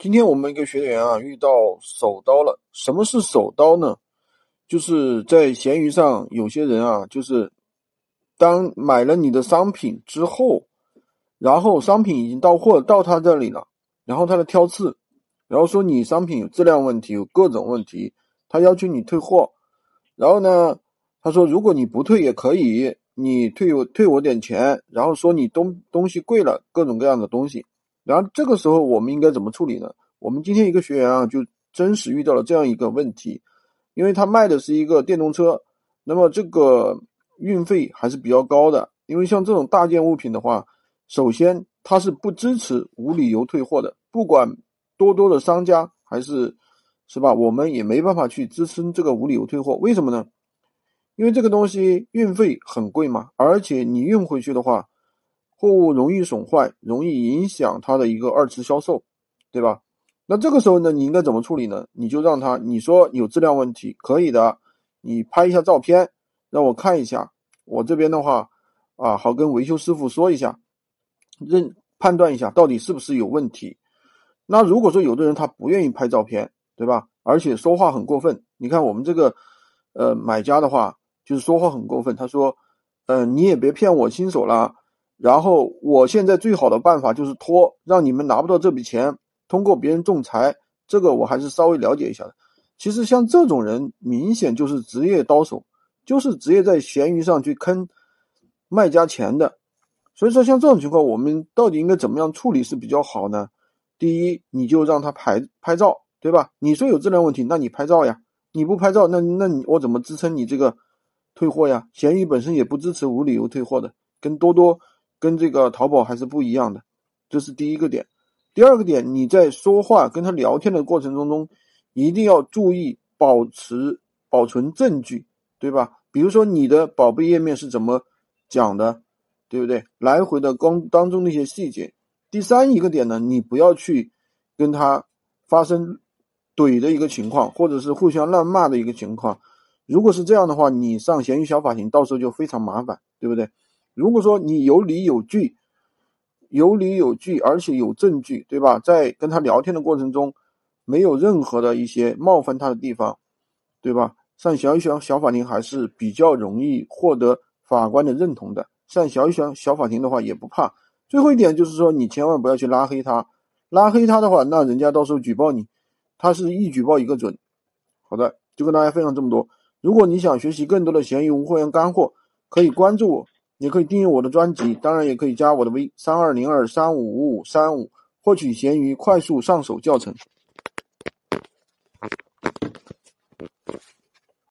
今天我们一个学员啊遇到手刀了。什么是手刀呢？就是在闲鱼上，有些人啊，就是当买了你的商品之后，然后商品已经到货到他这里了，然后他的挑刺，然后说你商品有质量问题，有各种问题，他要求你退货。然后呢，他说如果你不退也可以，你退我退我点钱，然后说你东东西贵了，各种各样的东西。然后这个时候我们应该怎么处理呢？我们今天一个学员啊，就真实遇到了这样一个问题，因为他卖的是一个电动车，那么这个运费还是比较高的。因为像这种大件物品的话，首先它是不支持无理由退货的，不管多多的商家还是是吧，我们也没办法去支撑这个无理由退货。为什么呢？因为这个东西运费很贵嘛，而且你运回去的话。货物容易损坏，容易影响它的一个二次销售，对吧？那这个时候呢，你应该怎么处理呢？你就让他，你说有质量问题，可以的，你拍一下照片让我看一下，我这边的话啊，好跟维修师傅说一下，认判断一下到底是不是有问题。那如果说有的人他不愿意拍照片，对吧？而且说话很过分，你看我们这个呃买家的话，就是说话很过分，他说，嗯，你也别骗我新手了。然后我现在最好的办法就是拖，让你们拿不到这笔钱，通过别人仲裁。这个我还是稍微了解一下的。其实像这种人，明显就是职业刀手，就是职业在闲鱼上去坑卖家钱的。所以说，像这种情况，我们到底应该怎么样处理是比较好呢？第一，你就让他拍拍照，对吧？你说有质量问题，那你拍照呀。你不拍照，那那你我怎么支撑你这个退货呀？闲鱼本身也不支持无理由退货的，跟多多。跟这个淘宝还是不一样的，这是第一个点。第二个点，你在说话跟他聊天的过程当中，一定要注意保持保存证据，对吧？比如说你的宝贝页面是怎么讲的，对不对？来回的光当中那些细节。第三一个点呢，你不要去跟他发生怼的一个情况，或者是互相乱骂的一个情况。如果是这样的话，你上闲鱼小法庭，到时候就非常麻烦，对不对？如果说你有理有据，有理有据，而且有证据，对吧？在跟他聊天的过程中，没有任何的一些冒犯他的地方，对吧？上小小小法庭还是比较容易获得法官的认同的。上小小小法庭的话也不怕。最后一点就是说，你千万不要去拉黑他，拉黑他的话，那人家到时候举报你，他是一举报一个准。好的，就跟大家分享这么多。如果你想学习更多的闲鱼无货源干货，可以关注我。也可以订阅我的专辑，当然也可以加我的微三二零二三五五五三五，获取闲鱼快速上手教程。